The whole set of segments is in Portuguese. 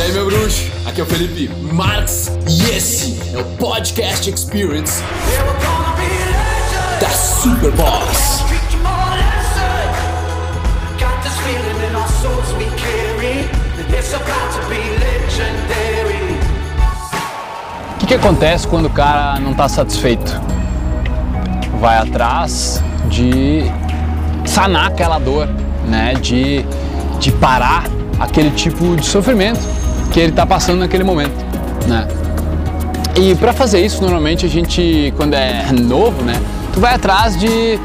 E aí, meu bruxo? Aqui é o Felipe Marx e esse é o Podcast Experience da Super Boss. O que, que acontece quando o cara não está satisfeito? Vai atrás de sanar aquela dor, né? De, de parar aquele tipo de sofrimento que ele está passando naquele momento, né? E para fazer isso, normalmente a gente, quando é novo, né? Tu vai atrás de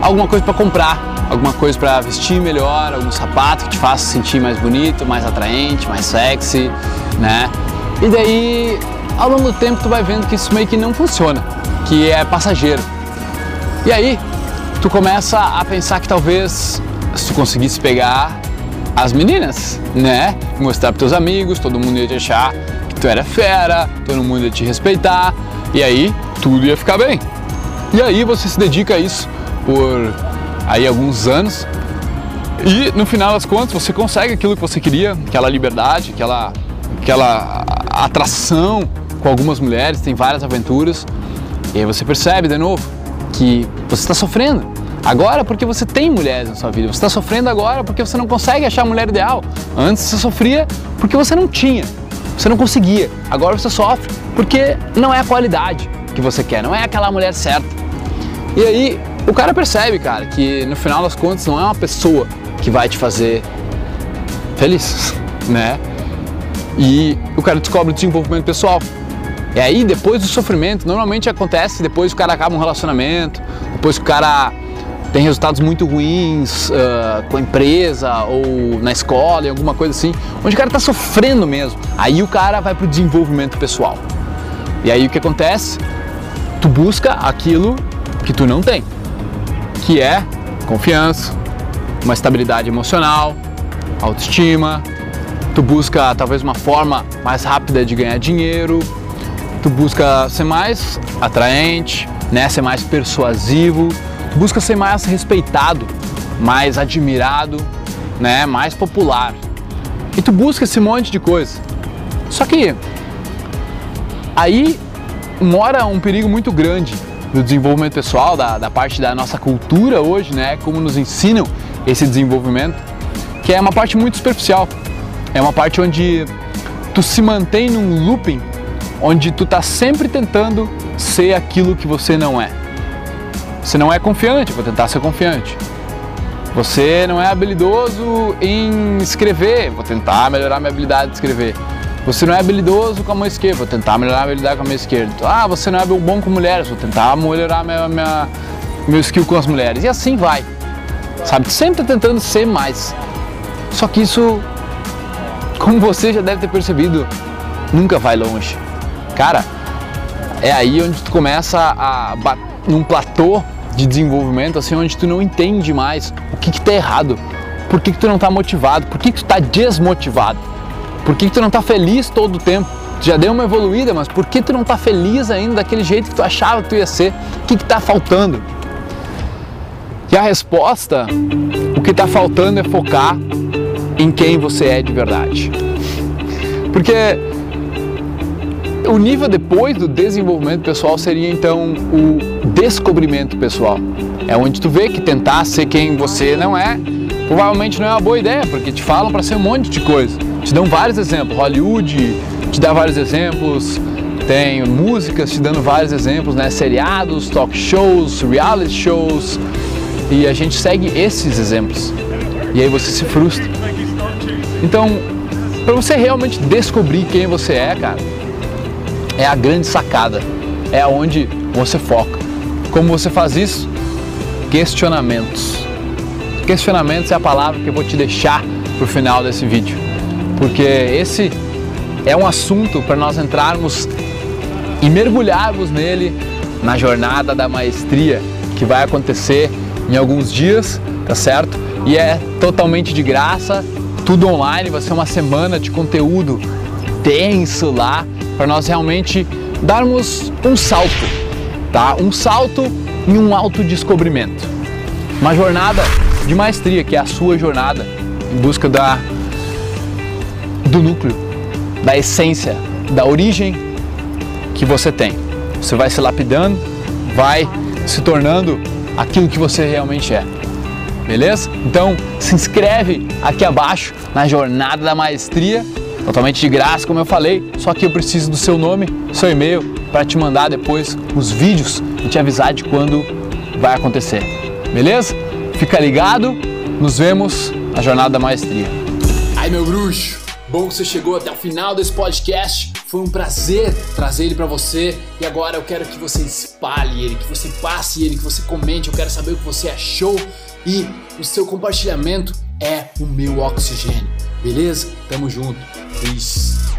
alguma coisa para comprar, alguma coisa para vestir melhor, algum sapato que te faça sentir mais bonito, mais atraente, mais sexy, né? E daí, ao longo do tempo, tu vai vendo que isso meio que não funciona, que é passageiro. E aí, tu começa a pensar que talvez se tu conseguisse pegar as meninas, né? Mostrar para teus amigos, todo mundo ia te achar que tu era fera, todo mundo ia te respeitar, e aí tudo ia ficar bem. E aí você se dedica a isso por aí alguns anos e no final das contas você consegue aquilo que você queria, aquela liberdade, aquela, aquela atração com algumas mulheres, tem várias aventuras, e aí você percebe de novo que você está sofrendo. Agora porque você tem mulheres na sua vida, você está sofrendo agora porque você não consegue achar a mulher ideal. Antes você sofria porque você não tinha, você não conseguia. Agora você sofre porque não é a qualidade que você quer, não é aquela mulher certa. E aí o cara percebe, cara, que no final das contas não é uma pessoa que vai te fazer feliz, né? E o cara descobre o desenvolvimento pessoal. E aí, depois do sofrimento, normalmente acontece depois que o cara acaba um relacionamento, depois que o cara tem resultados muito ruins uh, com a empresa ou na escola, em alguma coisa assim, onde o cara está sofrendo mesmo. Aí o cara vai para o desenvolvimento pessoal. E aí o que acontece? Tu busca aquilo que tu não tem, que é confiança, uma estabilidade emocional, autoestima. Tu busca talvez uma forma mais rápida de ganhar dinheiro. Tu busca ser mais atraente, né? ser mais persuasivo busca ser mais respeitado, mais admirado, né, mais popular. E tu busca esse monte de coisa. Só que aí mora um perigo muito grande do desenvolvimento pessoal, da, da parte da nossa cultura hoje, né, como nos ensinam esse desenvolvimento, que é uma parte muito superficial. É uma parte onde tu se mantém num looping, onde tu tá sempre tentando ser aquilo que você não é. Você não é confiante, vou tentar ser confiante. Você não é habilidoso em escrever, vou tentar melhorar minha habilidade de escrever. Você não é habilidoso com a mão esquerda, vou tentar melhorar a habilidade com a mão esquerda. Ah, você não é bom com mulheres, vou tentar melhorar minha, minha, meu skill com as mulheres. E assim vai. Sabe? Sempre tentando ser mais. Só que isso, como você já deve ter percebido, nunca vai longe. Cara, é aí onde tu começa a num platô de desenvolvimento, assim, onde tu não entende mais o que, que tá errado, por que, que tu não tá motivado, por que, que tu tá desmotivado, por que, que tu não tá feliz todo o tempo. Tu já deu uma evoluída, mas por que tu não tá feliz ainda daquele jeito que tu achava que tu ia ser? O que, que tá faltando? E a resposta, o que tá faltando é focar em quem você é de verdade. Porque o nível depois do desenvolvimento pessoal seria então o descobrimento pessoal. É onde tu vê que tentar ser quem você não é provavelmente não é uma boa ideia, porque te falam para ser um monte de coisa. Te dão vários exemplos. Hollywood te dá vários exemplos, tem músicas te dando vários exemplos, né? Seriados, talk shows, reality shows. E a gente segue esses exemplos. E aí você se frustra. Então, para você realmente descobrir quem você é, cara, é a grande sacada, é aonde você foca. Como você faz isso? Questionamentos. Questionamentos é a palavra que eu vou te deixar para o final desse vídeo, porque esse é um assunto para nós entrarmos e mergulharmos nele na jornada da maestria que vai acontecer em alguns dias, tá certo? E é totalmente de graça, tudo online, vai ser uma semana de conteúdo denso lá para nós realmente darmos um salto, tá? Um salto em um autodescobrimento. Uma jornada de maestria, que é a sua jornada em busca da do núcleo, da essência, da origem que você tem. Você vai se lapidando, vai se tornando aquilo que você realmente é. Beleza? Então se inscreve aqui abaixo na jornada da maestria, totalmente de graça, como eu falei. Só que eu preciso do seu nome, seu e-mail para te mandar depois os vídeos e te avisar de quando vai acontecer. Beleza? Fica ligado, nos vemos na jornada da maestria. Ai meu bruxo, bom que você chegou até o final desse podcast. Foi um prazer trazer ele para você e agora eu quero que você espalhe ele, que você passe ele, que você comente. Eu quero saber o que você achou e o seu compartilhamento é o meu oxigênio. Beleza? Tamo junto. Peace.